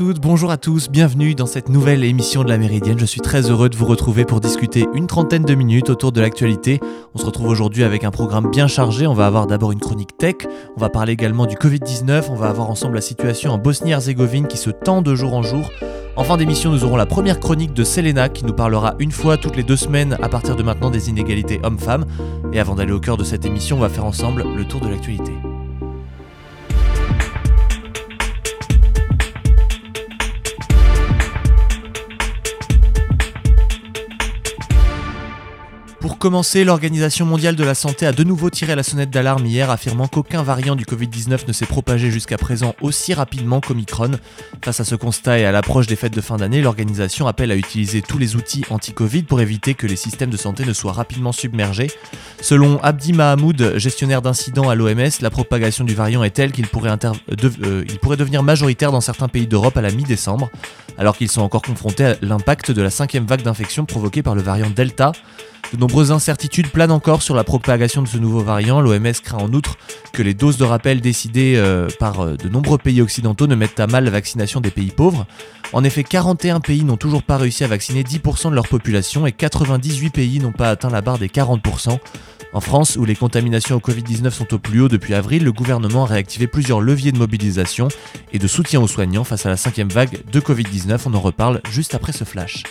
bonjour à tous, bienvenue dans cette nouvelle émission de la Méridienne. Je suis très heureux de vous retrouver pour discuter une trentaine de minutes autour de l'actualité. On se retrouve aujourd'hui avec un programme bien chargé. On va avoir d'abord une chronique tech, on va parler également du Covid-19, on va avoir ensemble la situation en Bosnie-Herzégovine qui se tend de jour en jour. En fin d'émission, nous aurons la première chronique de Selena qui nous parlera une fois toutes les deux semaines à partir de maintenant des inégalités hommes-femmes. Et avant d'aller au cœur de cette émission, on va faire ensemble le tour de l'actualité. Commencer, l'Organisation mondiale de la santé a de nouveau tiré la sonnette d'alarme hier, affirmant qu'aucun variant du Covid-19 ne s'est propagé jusqu'à présent aussi rapidement qu'Omicron. Face à ce constat et à l'approche des fêtes de fin d'année, l'organisation appelle à utiliser tous les outils anti-Covid pour éviter que les systèmes de santé ne soient rapidement submergés. Selon Abdi Mahamoud, gestionnaire d'incidents à l'OMS, la propagation du variant est telle qu'il pourrait, euh, pourrait devenir majoritaire dans certains pays d'Europe à la mi-décembre, alors qu'ils sont encore confrontés à l'impact de la cinquième vague d'infection provoquée par le variant Delta. De nombreuses incertitudes planent encore sur la propagation de ce nouveau variant. L'OMS craint en outre que les doses de rappel décidées euh, par euh, de nombreux pays occidentaux ne mettent à mal la vaccination des pays pauvres. En effet, 41 pays n'ont toujours pas réussi à vacciner 10% de leur population et 98 pays n'ont pas atteint la barre des 40%. En France, où les contaminations au Covid-19 sont au plus haut depuis avril, le gouvernement a réactivé plusieurs leviers de mobilisation et de soutien aux soignants face à la cinquième vague de Covid-19. On en reparle juste après ce flash.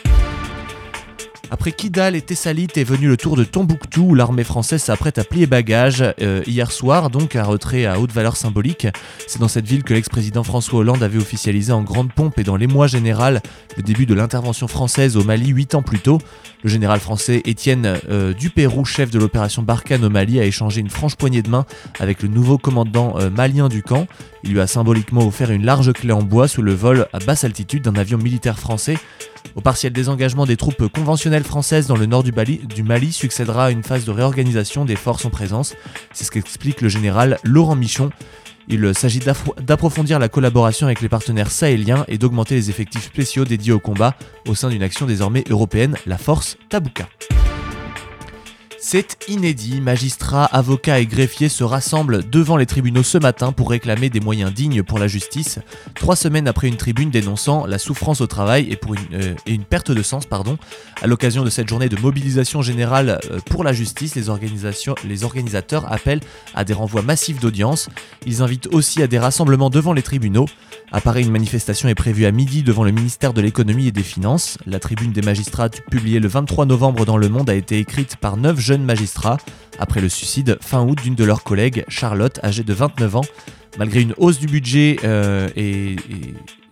Après Kidal et Thessalite est venu le tour de Tombouctou où l'armée française s'apprête à plier bagage euh, hier soir, donc un retrait à haute valeur symbolique. C'est dans cette ville que l'ex-président François Hollande avait officialisé en grande pompe et dans l'émoi général le début de l'intervention française au Mali 8 ans plus tôt. Le général français Étienne euh, Dupérou, chef de l'opération Barkhane au Mali, a échangé une franche poignée de main avec le nouveau commandant euh, malien du camp. Il lui a symboliquement offert une large clé en bois sous le vol à basse altitude d'un avion militaire français. Au partiel désengagement des troupes conventionnelles françaises dans le nord du Mali, succédera une phase de réorganisation des forces en présence. C'est ce qu'explique le général Laurent Michon. Il s'agit d'approfondir la collaboration avec les partenaires sahéliens et d'augmenter les effectifs spéciaux dédiés au combat au sein d'une action désormais européenne, la force Tabouka. C'est inédit, magistrats, avocats et greffiers se rassemblent devant les tribunaux ce matin pour réclamer des moyens dignes pour la justice, trois semaines après une tribune dénonçant la souffrance au travail et, pour une, euh, une perte de sens. Pardon. À l'occasion de cette journée de mobilisation générale euh, pour la justice, les, organisations, les organisateurs appellent à des renvois massifs d'audience. Ils invitent aussi à des rassemblements devant les tribunaux. Apparaît une manifestation est prévue à midi devant le ministère de l'économie et des finances. La tribune des magistrats publiée le 23 novembre dans Le Monde a été écrite par neuf jeunes magistrats après le suicide fin août d'une de leurs collègues, Charlotte, âgée de 29 ans. Malgré une hausse du budget euh, et,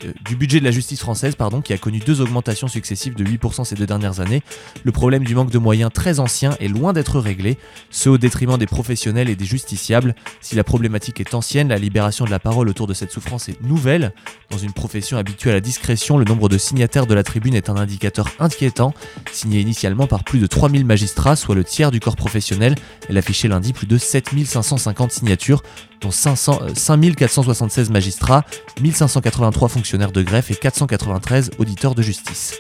euh, du budget de la justice française, pardon, qui a connu deux augmentations successives de 8% ces deux dernières années, le problème du manque de moyens très ancien est loin d'être réglé, ce au détriment des professionnels et des justiciables. Si la problématique est ancienne, la libération de la parole autour de cette souffrance est nouvelle. Dans une profession habituée à la discrétion, le nombre de signataires de la tribune est un indicateur inquiétant. Signé initialement par plus de 3000 magistrats, soit le tiers du corps professionnel, elle affichait lundi plus de 7550 signatures, dont 500, 5476 euh, magistrats, 1583 fonctionnaires de greffe et 493 auditeurs de justice.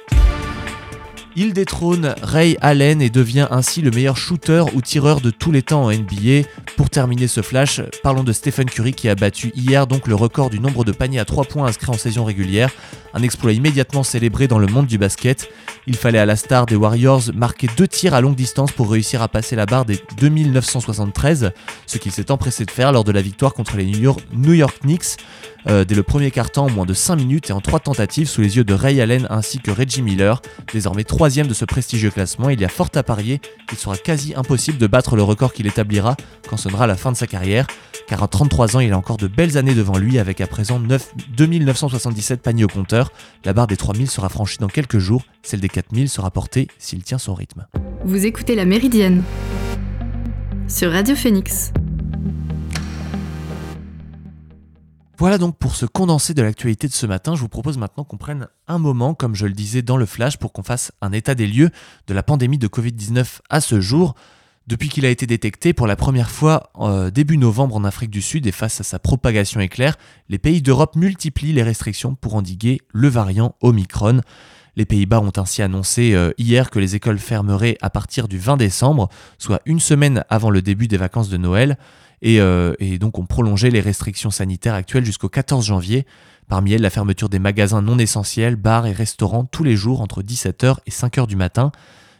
Il détrône Ray Allen et devient ainsi le meilleur shooter ou tireur de tous les temps en NBA. Pour terminer ce flash, parlons de Stephen Curry qui a battu hier donc le record du nombre de paniers à 3 points inscrits en saison régulière, un exploit immédiatement célébré dans le monde du basket. Il fallait à la star des Warriors marquer deux tirs à longue distance pour réussir à passer la barre des 2973, ce qu'il s'est empressé de faire lors de la victoire contre les New York Knicks. Euh, dès le premier quart-temps en moins de 5 minutes et en 3 tentatives sous les yeux de Ray Allen ainsi que Reggie Miller. Désormais troisième de ce prestigieux classement, il y a fort à parier qu'il sera quasi impossible de battre le record qu'il établira quand sonnera la fin de sa carrière, car à 33 ans il a encore de belles années devant lui avec à présent 9, 2977 paniers au compteur. La barre des 3000 sera franchie dans quelques jours, celle des 4000 sera portée s'il tient son rythme. Vous écoutez La Méridienne sur Radio Phoenix. Voilà donc pour ce condensé de l'actualité de ce matin. Je vous propose maintenant qu'on prenne un moment, comme je le disais dans le flash, pour qu'on fasse un état des lieux de la pandémie de Covid-19 à ce jour. Depuis qu'il a été détecté pour la première fois euh, début novembre en Afrique du Sud et face à sa propagation éclair, les pays d'Europe multiplient les restrictions pour endiguer le variant Omicron. Les Pays-Bas ont ainsi annoncé euh, hier que les écoles fermeraient à partir du 20 décembre, soit une semaine avant le début des vacances de Noël. Euh, et, donc ont prolongé les restrictions sanitaires actuelles jusqu'au 14 janvier. Parmi elles, la fermeture des magasins non essentiels, bars et restaurants tous les jours entre 17h et 5h du matin.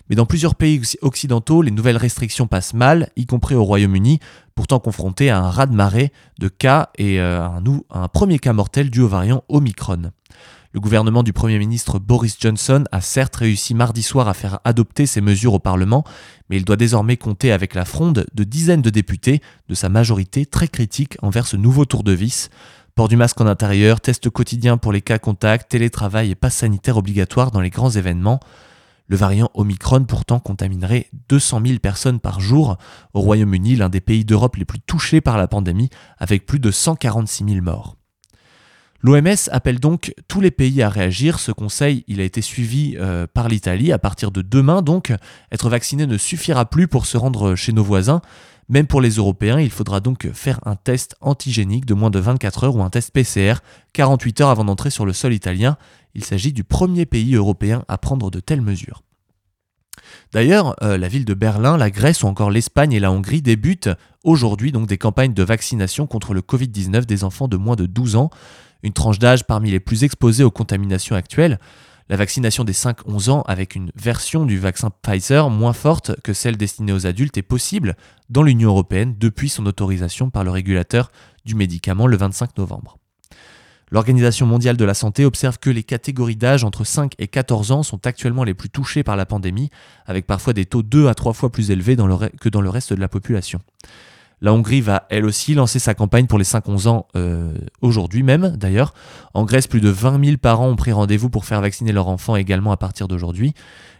Mais dans plusieurs pays occidentaux, les nouvelles restrictions passent mal, y compris au Royaume-Uni, pourtant confronté à un raz-de-marée de cas et euh, un, un premier cas mortel dû au variant Omicron. Le gouvernement du Premier ministre Boris Johnson a certes réussi mardi soir à faire adopter ces mesures au Parlement, mais il doit désormais compter avec la fronde de dizaines de députés de sa majorité très critique envers ce nouveau tour de vis. Port du masque en intérieur, test quotidien pour les cas contacts, télétravail et passe sanitaire obligatoire dans les grands événements. Le variant Omicron pourtant contaminerait 200 000 personnes par jour au Royaume-Uni, l'un des pays d'Europe les plus touchés par la pandémie, avec plus de 146 000 morts. L'OMS appelle donc tous les pays à réagir. Ce conseil, il a été suivi euh, par l'Italie. À partir de demain, donc, être vacciné ne suffira plus pour se rendre chez nos voisins. Même pour les Européens, il faudra donc faire un test antigénique de moins de 24 heures ou un test PCR 48 heures avant d'entrer sur le sol italien. Il s'agit du premier pays européen à prendre de telles mesures. D'ailleurs, euh, la ville de Berlin, la Grèce ou encore l'Espagne et la Hongrie débutent aujourd'hui donc des campagnes de vaccination contre le Covid-19 des enfants de moins de 12 ans une tranche d'âge parmi les plus exposées aux contaminations actuelles. La vaccination des 5-11 ans avec une version du vaccin Pfizer moins forte que celle destinée aux adultes est possible dans l'Union européenne depuis son autorisation par le régulateur du médicament le 25 novembre. L'Organisation mondiale de la santé observe que les catégories d'âge entre 5 et 14 ans sont actuellement les plus touchées par la pandémie, avec parfois des taux 2 à 3 fois plus élevés que dans le reste de la population. La Hongrie va elle aussi lancer sa campagne pour les 5-11 ans euh, aujourd'hui même d'ailleurs. En Grèce, plus de 20 000 parents ont pris rendez-vous pour faire vacciner leurs enfants également à partir d'aujourd'hui.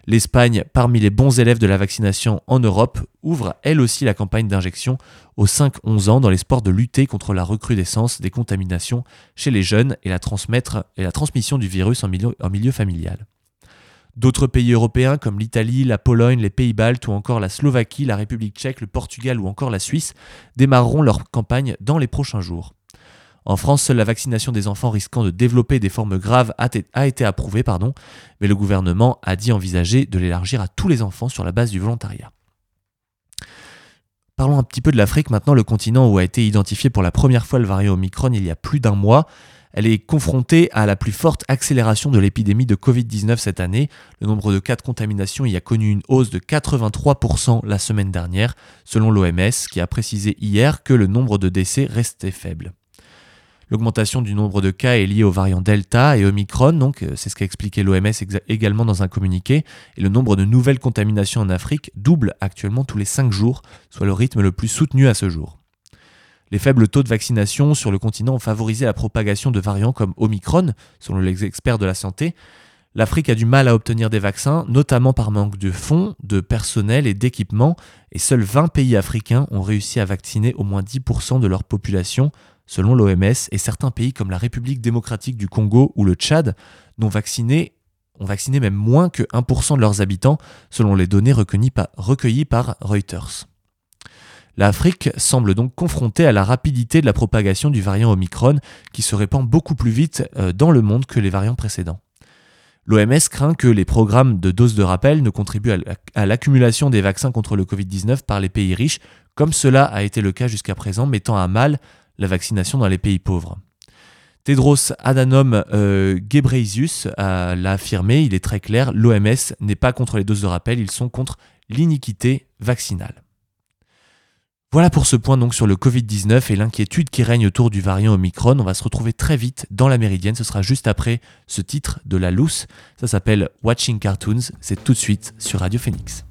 L'Espagne, parmi les bons élèves de la vaccination en Europe, ouvre elle aussi la campagne d'injection aux 5-11 ans dans l'espoir de lutter contre la recrudescence des contaminations chez les jeunes et la, transmettre, et la transmission du virus en milieu familial. D'autres pays européens comme l'Italie, la Pologne, les Pays-Baltes ou encore la Slovaquie, la République tchèque, le Portugal ou encore la Suisse démarreront leur campagne dans les prochains jours. En France, seule la vaccination des enfants risquant de développer des formes graves a été approuvée, mais le gouvernement a dit envisager de l'élargir à tous les enfants sur la base du volontariat. Parlons un petit peu de l'Afrique maintenant, le continent où a été identifié pour la première fois le variant Omicron il y a plus d'un mois elle est confrontée à la plus forte accélération de l'épidémie de Covid-19 cette année. Le nombre de cas de contamination y a connu une hausse de 83% la semaine dernière, selon l'OMS, qui a précisé hier que le nombre de décès restait faible. L'augmentation du nombre de cas est liée aux variants Delta et Omicron, donc euh, c'est ce qu'a expliqué l'OMS également dans un communiqué, et le nombre de nouvelles contaminations en Afrique double actuellement tous les 5 jours, soit le rythme le plus soutenu à ce jour. Les faibles taux de vaccination sur le continent ont favorisé la propagation de variants comme Omicron, selon les experts de la santé. L'Afrique a du mal à obtenir des vaccins, notamment par manque de fonds, de personnel et d'équipement, et seuls 20 pays africains ont réussi à vacciner au moins 10% de leur population, selon l'OMS, et certains pays comme la République démocratique du Congo ou le Tchad ont vacciné même moins que 1% de leurs habitants, selon les données recueillies par Reuters. L'Afrique semble donc confrontée à la rapidité de la propagation du variant Omicron qui se répand beaucoup plus vite euh, dans le monde que les variants précédents. L'OMS craint que les programmes de doses de rappel ne contribuent à l'accumulation des vaccins contre le Covid-19 par les pays riches, comme cela a été le cas jusqu'à présent, mettant à mal la vaccination dans les pays pauvres. Tedros Adhanom euh, l'a affirmé, il est très clair, l'OMS n'est pas contre les doses de rappel, ils sont contre l'iniquité vaccinale. Voilà pour ce point donc sur le Covid-19 et l'inquiétude qui règne autour du variant Omicron. On va se retrouver très vite dans la Méridienne. Ce sera juste après ce titre de la loose. Ça s'appelle Watching Cartoons. C'est tout de suite sur Radio Phoenix.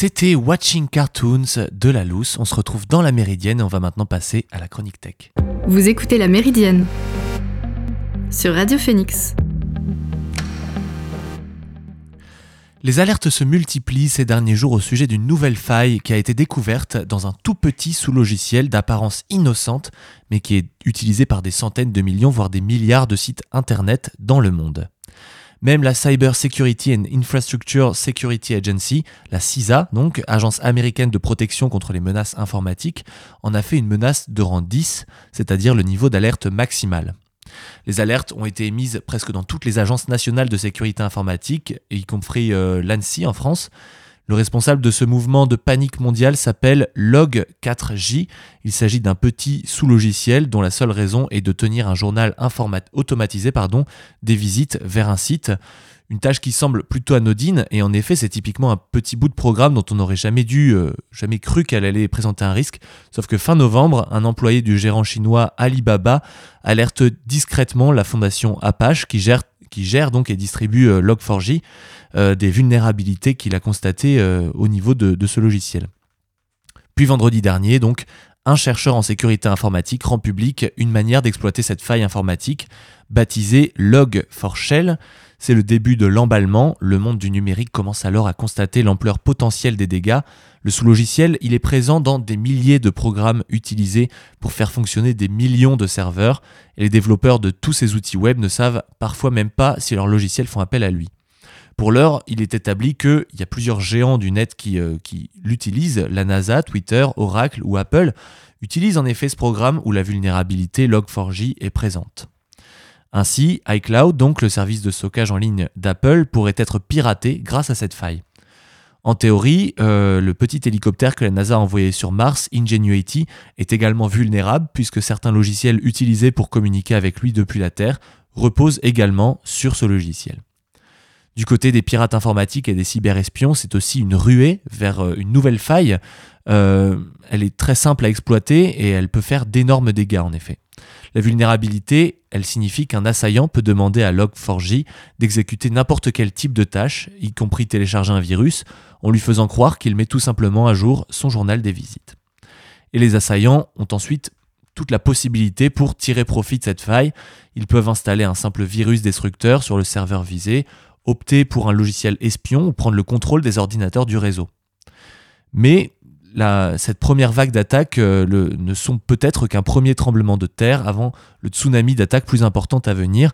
C'était Watching Cartoons de la Loose. On se retrouve dans la Méridienne et on va maintenant passer à la chronique tech. Vous écoutez la Méridienne sur Radio Phoenix. Les alertes se multiplient ces derniers jours au sujet d'une nouvelle faille qui a été découverte dans un tout petit sous-logiciel d'apparence innocente, mais qui est utilisé par des centaines de millions, voire des milliards de sites internet dans le monde. Même la Cyber Security and Infrastructure Security Agency, la CISA, donc, agence américaine de protection contre les menaces informatiques, en a fait une menace de rang 10, c'est-à-dire le niveau d'alerte maximal. Les alertes ont été émises presque dans toutes les agences nationales de sécurité informatique, y compris euh, l'ANSI en France. Le responsable de ce mouvement de panique mondiale s'appelle Log4j. Il s'agit d'un petit sous-logiciel dont la seule raison est de tenir un journal automatisé pardon, des visites vers un site. Une tâche qui semble plutôt anodine, et en effet, c'est typiquement un petit bout de programme dont on n'aurait jamais dû, euh, jamais cru qu'elle allait présenter un risque. Sauf que fin novembre, un employé du gérant chinois Alibaba alerte discrètement la fondation Apache, qui gère, qui gère donc et distribue euh, Log4j, euh, des vulnérabilités qu'il a constatées au niveau de, ce logiciel. Puis vendredi dernier, un chercheur en sécurité informatique rend public une manière d'exploiter cette faille informatique baptisée Log4Shell. C'est le début de l'emballement, le monde du numérique commence alors à constater l'ampleur potentielle des dégâts. Le sous-logiciel, il est présent dans des milliers de programmes utilisés pour faire fonctionner des millions de serveurs, et les développeurs de tous ces outils web ne savent parfois même pas si leurs logiciels font appel à lui. Pour l'heure, il est établi qu'il y a plusieurs géants du net qui, euh, qui l'utilisent, la NASA, Twitter, Oracle ou Apple utilisent en effet ce programme où la vulnérabilité Log4j est présente. Ainsi, iCloud, donc le service de stockage en ligne d'Apple, pourrait être piraté grâce à cette faille. En théorie, euh, le petit hélicoptère que la NASA a envoyé sur Mars, Ingenuity, est également vulnérable puisque certains logiciels utilisés pour communiquer avec lui depuis la Terre reposent également sur ce logiciel. Du côté des pirates informatiques et des cyberespions, c'est aussi une ruée vers euh, une nouvelle faille. Euh, elle est très simple à exploiter et elle peut faire d'énormes dégâts en effet. La vulnérabilité, elle signifie qu'un assaillant peut demander à Log4j d'exécuter n'importe quel type de tâche, y compris télécharger un virus, en lui faisant croire qu'il met tout simplement à jour son journal des visites. Et les assaillants ont ensuite toute la possibilité pour tirer profit de cette faille. Ils peuvent installer un simple virus destructeur sur le serveur visé, opter pour un logiciel espion ou prendre le contrôle des ordinateurs du réseau. Mais cette première vague d'attaques euh, ne sont peut-être qu'un premier tremblement de terre avant le tsunami d'attaques plus importantes à venir.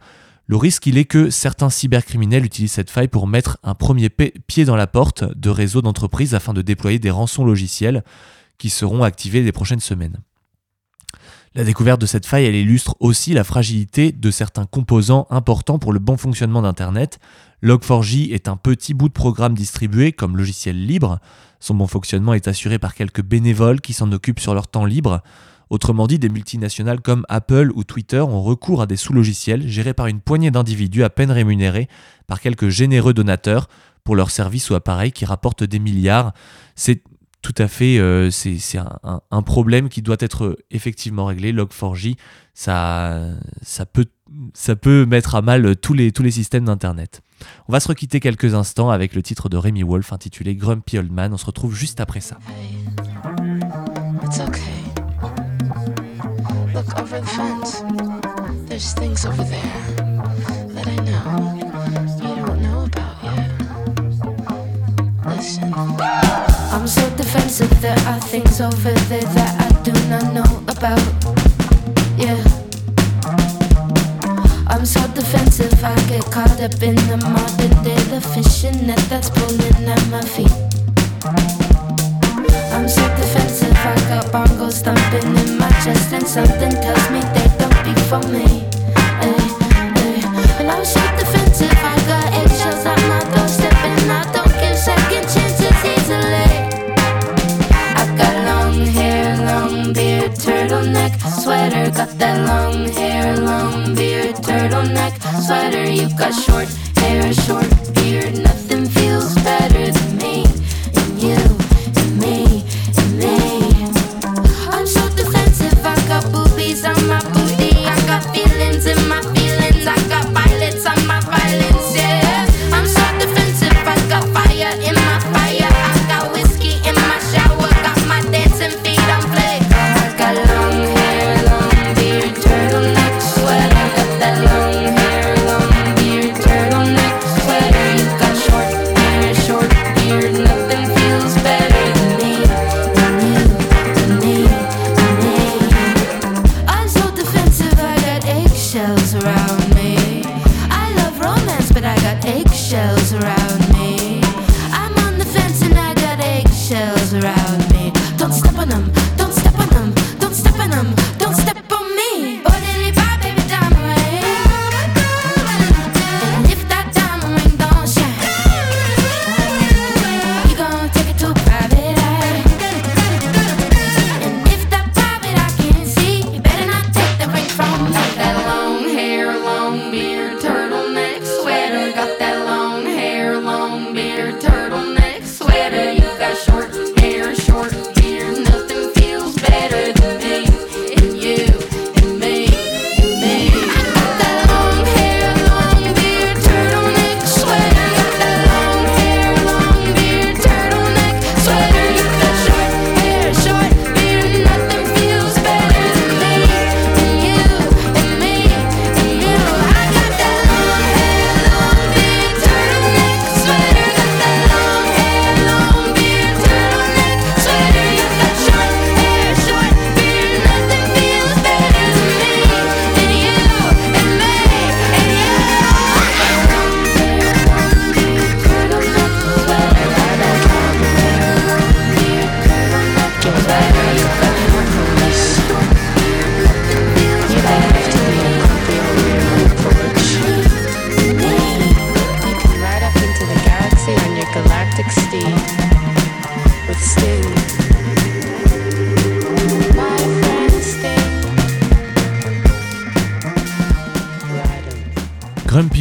Le risque, est que certains cybercriminels utilisent cette faille pour mettre un premier pied dans la porte de réseaux d'entreprises afin de déployer des rançons logiciels qui seront activés les prochaines semaines. La découverte de cette faille, illustre aussi la fragilité de certains composants importants pour le bon fonctionnement d'Internet. Log4j est un petit bout de programme distribué comme logiciel libre. Son bon fonctionnement est assuré par quelques bénévoles qui s'en occupent sur leur temps libre. Autrement dit, des multinationales comme Apple ou Twitter ont recours à des sous-logiciels gérés par une poignée d'individus à peine rémunérés par quelques généreux donateurs pour leurs services ou appareils qui rapportent des milliards. Tout à fait, euh, c'est un, problème qui doit être effectivement réglé. Log4j, ça, ça, peut, ça peut mettre à mal tous les, systèmes d'Internet. On va se requitter quelques instants avec le titre de Rémi Wolf intitulé Grumpy Old Man. On se retrouve juste après ça. I'm so defensive, there are things over there that I do not know about. Yeah. I'm so defensive, I get caught up in the modern day, the fishing net that's pulling at my feet. I'm so defensive, I got bongos thumping in my chest, and something tells me they don't be for me. Ay, ay. And I'm so defensive, sweater. Got that long hair, long beard, turtleneck sweater. You've got short hair, short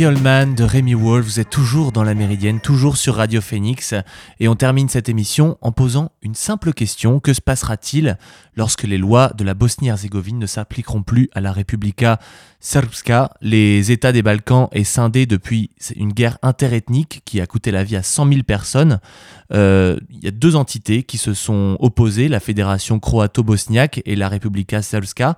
De Rémi Wolf, vous êtes toujours dans la Méridienne, toujours sur Radio Phoenix, et on termine cette émission en posant une simple question. Que se passera-t-il lorsque les lois de la Bosnie-Herzégovine ne s'appliqueront plus à la Republika Srpska? Les États des Balkans est scindé depuis une guerre interethnique qui a coûté la vie à 100 000 personnes. Euh, il y a deux entités qui se sont opposées, la Fédération croato-bosniaque et la Republika Srpska,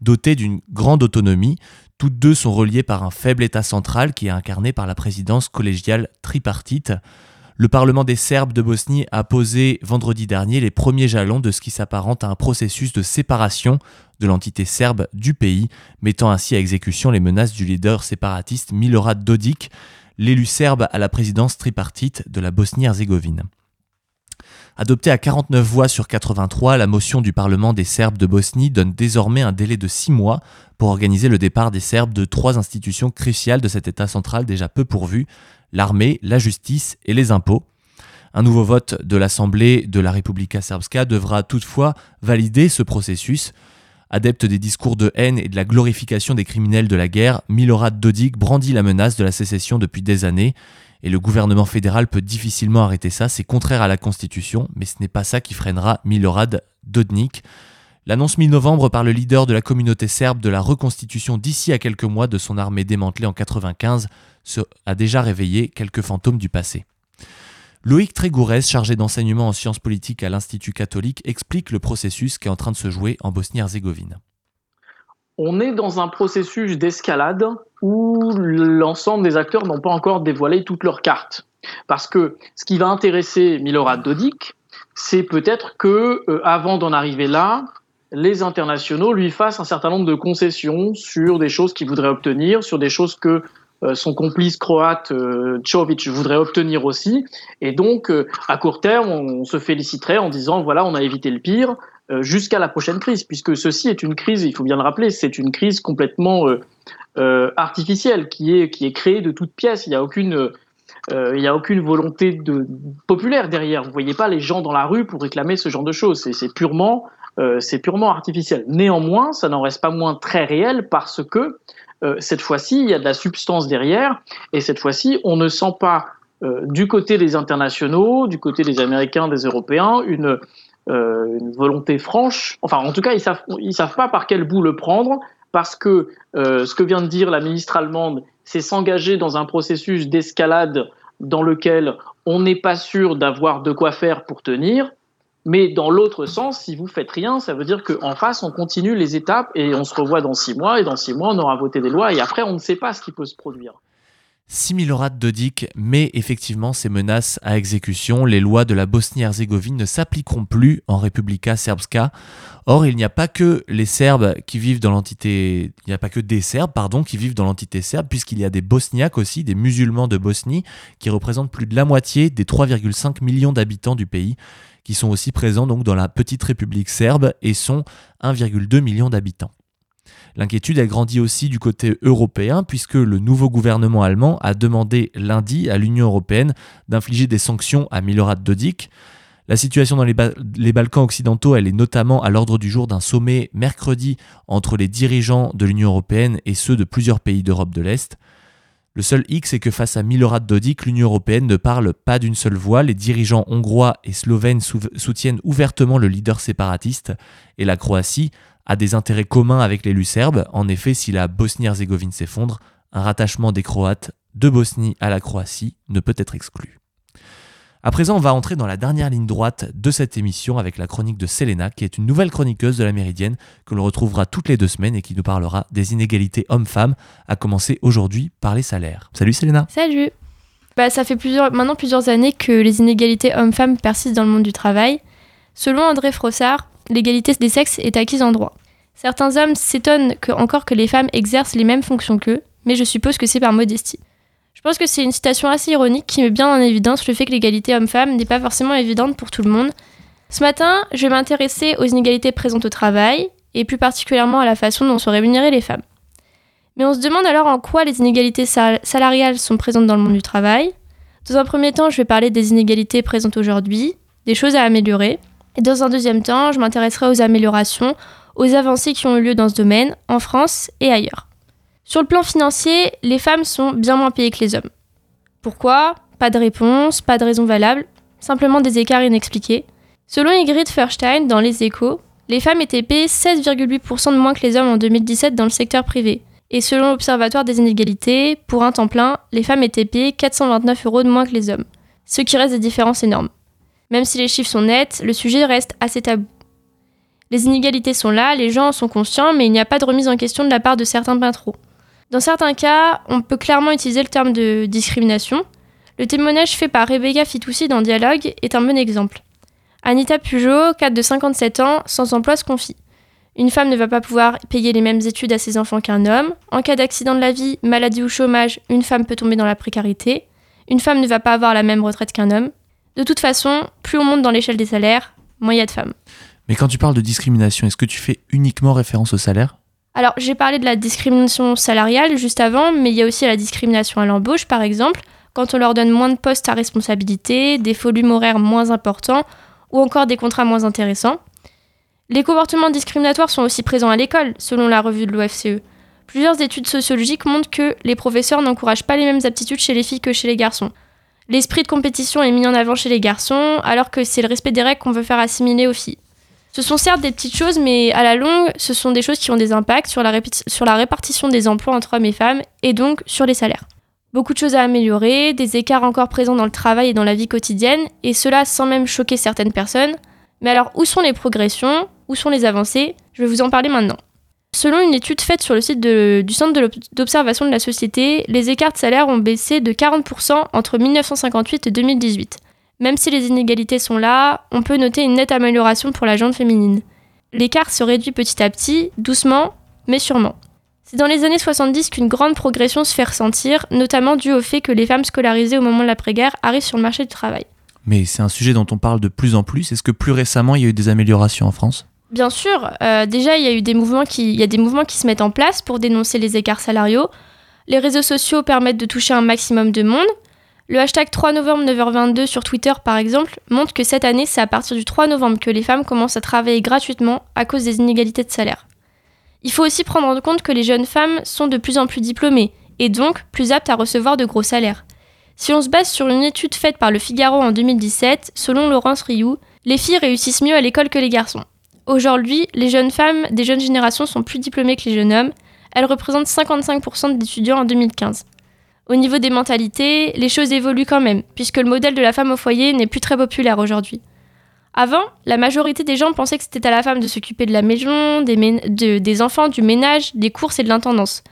dotées d'une grande autonomie. Toutes deux sont reliées par un faible État central qui est incarné par la présidence collégiale tripartite. Le Parlement des Serbes de Bosnie a posé vendredi dernier les premiers jalons de ce qui s'apparente à un processus de séparation de l'entité serbe du pays, mettant ainsi à exécution les menaces du leader séparatiste Milorad Dodik, l'élu serbe à la présidence tripartite de la Bosnie-Herzégovine. Adoptée à 49 voix sur 83, la motion du Parlement des Serbes de Bosnie donne désormais un délai de 6 mois pour organiser le départ des Serbes de trois institutions cruciales de cet État central déjà peu pourvu, l'armée, la justice et les impôts. Un nouveau vote de l'Assemblée de la Republika Srpska devra toutefois valider ce processus. Adepte des discours de haine et de la glorification des criminels de la guerre, Milorad Dodik brandit la menace de la sécession depuis des années et le gouvernement fédéral peut difficilement arrêter ça. C'est contraire à la Constitution, mais ce n'est pas ça qui freinera Milorad Dodnik. L'annonce mi-novembre par le leader de la communauté serbe de la reconstitution d'ici à quelques mois de son armée démantelée en 95 a déjà réveillé quelques fantômes du passé. Loïc Trégourès, chargé d'enseignement en sciences politiques à l'Institut catholique, explique le processus qui est en train de se jouer en Bosnie-Herzégovine on est dans un processus d'escalade où l'ensemble des acteurs n'ont pas encore dévoilé toutes leurs cartes. Parce que ce qui va intéresser Milorad Dodik, c'est peut-être que euh, avant d'en arriver là, les internationaux lui fassent un certain nombre de concessions sur des choses qu'il voudrait obtenir, sur des choses que euh, son complice croate euh, voudrait obtenir aussi. Et donc, euh, à court terme, on, se féliciterait en disant voilà, on a évité le pire. Euh, jusqu'à la prochaine crise, puisque ceci est une crise, il faut bien le rappeler, c'est une crise complètement euh, euh, artificielle qui est, qui est créée de toutes pièces. Il n'y a aucune a aucune volonté de, populaire derrière. Vous voyez pas les gens dans la rue pour réclamer ce genre de choses. C'est purement, c'est purement artificiel. Néanmoins, ça n'en reste pas moins très réel parce que cette fois-ci, il y a de la substance derrière, et cette fois-ci, on ne sent pas du côté des internationaux, du côté des Américains, des Européens, une, une volonté franche. Enfin, en tout cas, ils savent, ils savent pas par quel bout le prendre, parce que euh, ce que vient de dire la ministre allemande, c'est s'engager dans un processus d'escalade dans lequel on n'est pas sûr d'avoir de quoi faire pour tenir. Mais dans l'autre sens, si vous faites rien, ça veut dire qu'en face, on continue les étapes et on se revoit dans six mois. Et dans six mois, on aura voté des lois et après, on ne sait pas ce qui peut se produire. Si Milorad Dodik met effectivement ces menaces à exécution, les lois de la Bosnie-Herzégovine ne s'appliqueront plus en Republika Srpska. Or, il n'y a pas que les Serbes qui vivent dans l'entité, il n'y a pas que des Serbes, pardon, qui vivent dans l'entité serbe, puisqu'il y a des Bosniaques aussi, des musulmans de Bosnie, qui représentent plus de la moitié des 3,5 millions d'habitants du pays, qui sont aussi présents donc dans la petite République serbe et sont 1,2 million d'habitants. L'inquiétude, a grandi aussi du côté européen, puisque le nouveau gouvernement allemand a demandé lundi à l'Union européenne d'infliger des sanctions à Milorad Dodik. La situation dans les, Balkans occidentaux, elle est notamment à l'ordre du jour d'un sommet mercredi entre les dirigeants de l'Union européenne et ceux de plusieurs pays d'Europe de l'Est. Le seul X est que face à Milorad Dodik, l'Union européenne ne parle pas d'une seule voix. Les dirigeants hongrois et slovènes soutiennent ouvertement le leader séparatiste et la Croatie a des intérêts communs avec l'élu serbe. En effet, si la Bosnie-Herzégovine s'effondre, un rattachement des Croates de Bosnie à la Croatie ne peut être exclu. À présent, on va entrer dans la dernière ligne droite de cette émission avec la chronique de Selena, qui est une nouvelle chroniqueuse de la Méridienne que l'on retrouvera toutes les deux semaines et qui nous parlera des inégalités hommes-femmes, à commencer aujourd'hui par les salaires. Salut Selena Salut bah, Ça fait maintenant plusieurs années que les inégalités hommes-femmes persistent dans le monde du travail. Selon André Frossard, l'égalité des sexes est acquise en droit. Certains hommes s'étonnent que, encore que les femmes exercent les mêmes fonctions qu'eux, mais je suppose que c'est par modestie. Je pense que c'est une citation assez ironique qui met bien en évidence le fait que l'égalité homme-femme n'est pas forcément évidente pour tout le monde. Ce matin, je vais m'intéresser aux inégalités présentes au travail, et plus particulièrement à la façon dont sont rémunérées les femmes. Mais on se demande alors en quoi les inégalités salariales sont présentes dans le monde du travail. Dans un premier temps, je vais parler des inégalités présentes aujourd'hui, des choses à améliorer, et dans un deuxième temps, je m'intéresserai aux améliorations, aux avancées qui ont eu lieu dans ce domaine, en France et ailleurs. Sur le plan financier, les femmes sont bien moins payées que les hommes. Pourquoi? Pas de réponse, pas de raison valable, simplement des écarts inexpliqués. Selon Ingrid Furstein dans Les Échos, les femmes étaient payées 16,8% de moins que les hommes en 2017 dans le secteur privé. Et selon l'Observatoire des inégalités, pour un temps plein, les femmes étaient payées 429 euros de moins que les hommes, ce qui reste des différences énormes. Même si les chiffres sont nets, le sujet reste assez tabou. Les inégalités sont là, les gens en sont conscients, mais il n'y a pas de remise en question de la part de certains peintres. Dans certains cas, on peut clairement utiliser le terme de discrimination. Le témoignage fait par Rebecca Fitoussi dans Dialogue est un bon exemple. Anita Pujot, cadre de 57 ans, sans emploi, se confie. Une femme ne va pas pouvoir payer les mêmes études à ses enfants qu'un homme. En cas d'accident de la vie, maladie ou chômage, une femme peut tomber dans la précarité. Une femme ne va pas avoir la même retraite qu'un homme. De toute façon, plus on monte dans l'échelle des salaires, moins il y a de femmes. Mais quand tu parles de discrimination, est-ce que tu fais uniquement référence au salaire? Alors, j'ai parlé de la discrimination salariale juste avant, mais il y a aussi la discrimination à l'embauche, par exemple, quand on leur donne moins de postes à responsabilité, des volumes horaires moins importants ou encore des contrats moins intéressants. Les comportements discriminatoires sont aussi présents à l'école, selon la revue de l'OFCE. Plusieurs études sociologiques montrent que les professeurs n'encouragent pas les mêmes aptitudes chez les filles que chez les garçons. L'esprit de compétition est mis en avant chez les garçons, alors que c'est le respect des règles qu'on veut faire assimiler aux filles. Ce sont certes des petites choses, mais à la longue, ce sont des choses qui ont des impacts sur la, répartition des emplois entre hommes et femmes, et donc sur les salaires. Beaucoup de choses à améliorer, des écarts encore présents dans le travail et dans la vie quotidienne, et cela sans même choquer certaines personnes. Mais alors, où sont les progressions? Où sont les avancées? Je vais vous en parler maintenant. Selon une étude faite sur le site du Centre d'observation de la société, les écarts de salaire ont baissé de 40% entre 1958 et 2018. Même si les inégalités sont là, on peut noter une nette amélioration pour la gente féminine. L'écart se réduit petit à petit, doucement, mais sûrement. C'est dans les années 70 qu'une grande progression se fait ressentir, notamment dû au fait que les femmes scolarisées au moment de l'après-guerre arrivent sur le marché du travail. Mais c'est un sujet dont on parle de plus en plus. Est-ce que plus récemment, il y a eu des améliorations en France? Bien sûr, euh, déjà il y a eu des mouvements qui, il des mouvements qui se mettent en place pour dénoncer les écarts salariaux. Les réseaux sociaux permettent de toucher un maximum de monde. Le hashtag 3 novembre 9h22 sur Twitter par exemple montre que cette année c'est à partir du 3 novembre que les femmes commencent à travailler gratuitement à cause des inégalités de salaire. Il faut aussi prendre en compte que les jeunes femmes sont de plus en plus diplômées et donc plus aptes à recevoir de gros salaires. Si on se base sur une étude faite par le Figaro en 2017, selon Laurence Rioux, les filles réussissent mieux à l'école que les garçons. Aujourd'hui, les jeunes femmes des jeunes générations sont plus diplômées que les jeunes hommes. Elles représentent 55% d'étudiants en 2015. Au niveau des mentalités, les choses évoluent quand même, puisque le modèle de la femme au foyer n'est plus très populaire aujourd'hui. Avant, la majorité des gens pensaient que c'était à la femme de s'occuper de la maison, des, des, enfants, du ménage, des courses et de l'intendance.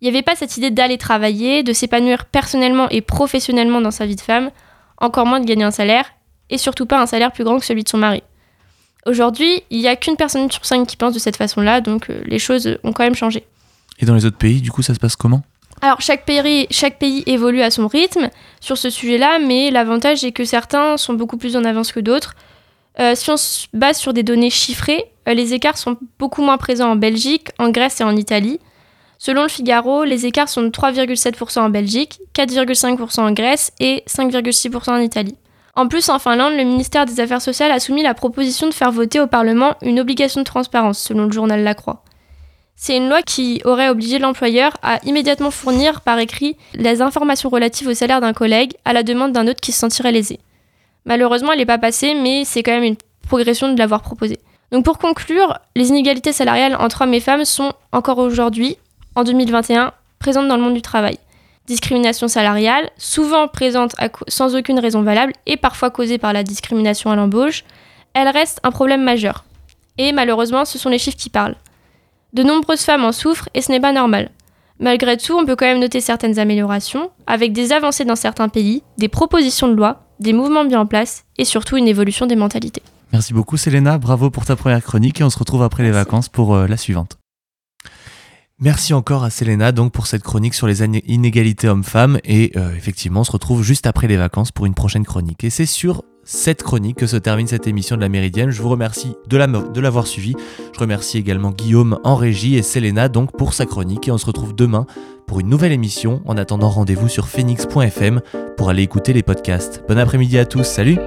Il n'y avait pas cette idée d'aller travailler, de s'épanouir personnellement et professionnellement dans sa vie de femme, encore moins de gagner un salaire, et surtout pas un salaire plus grand que celui de son mari. Aujourd'hui, il n'y a qu'une personne sur cinq qui pense de cette façon-là, donc euh, les choses ont quand même changé. Et dans les autres pays, du coup, ça se passe comment? Alors chaque pays, chaque pays évolue à son rythme sur ce sujet-là, mais l'avantage est que certains sont beaucoup plus en avance que d'autres. Euh, si on se base sur des données chiffrées, euh, les écarts sont beaucoup moins présents en Belgique, en Grèce et en Italie. Selon le Figaro, les écarts sont de 3,7% en Belgique, 4,5% en Grèce et 5,6% en Italie. En plus, en Finlande, le ministère des Affaires sociales a soumis la proposition de faire voter au Parlement une obligation de transparence, selon le journal La Croix. C'est une loi qui aurait obligé l'employeur à immédiatement fournir par écrit les informations relatives au salaire d'un collègue à la demande d'un autre qui se sentirait lésé. Malheureusement, elle n'est pas passée, mais c'est quand même une progression de l'avoir proposée. Donc pour conclure, les inégalités salariales entre hommes et femmes sont encore aujourd'hui, en 2021, présentes dans le monde du travail. Discrimination salariale, souvent présente sans aucune raison valable et parfois causée par la discrimination à l'embauche, elle reste un problème majeur. Et malheureusement, ce sont les chiffres qui parlent. De nombreuses femmes en souffrent et ce n'est pas normal. Malgré tout, on peut quand même noter certaines améliorations, avec des avancées dans certains pays, des propositions de loi, des mouvements mis en place et surtout une évolution des mentalités. Merci beaucoup Selena, bravo pour ta première chronique et on se retrouve après les vacances pour euh, la suivante. Merci encore à Selena donc pour cette chronique sur les inégalités hommes-femmes et euh, effectivement on se retrouve juste après les vacances pour une prochaine chronique. Et c'est sur cette chronique que se termine cette émission de la Méridienne. Je vous remercie de l'avoir suivi. Je remercie également Guillaume en régie et Selena donc pour sa chronique et on se retrouve demain pour une nouvelle émission. En attendant, rendez-vous sur phoenix.fm pour aller écouter les podcasts. Bon après-midi à tous, salut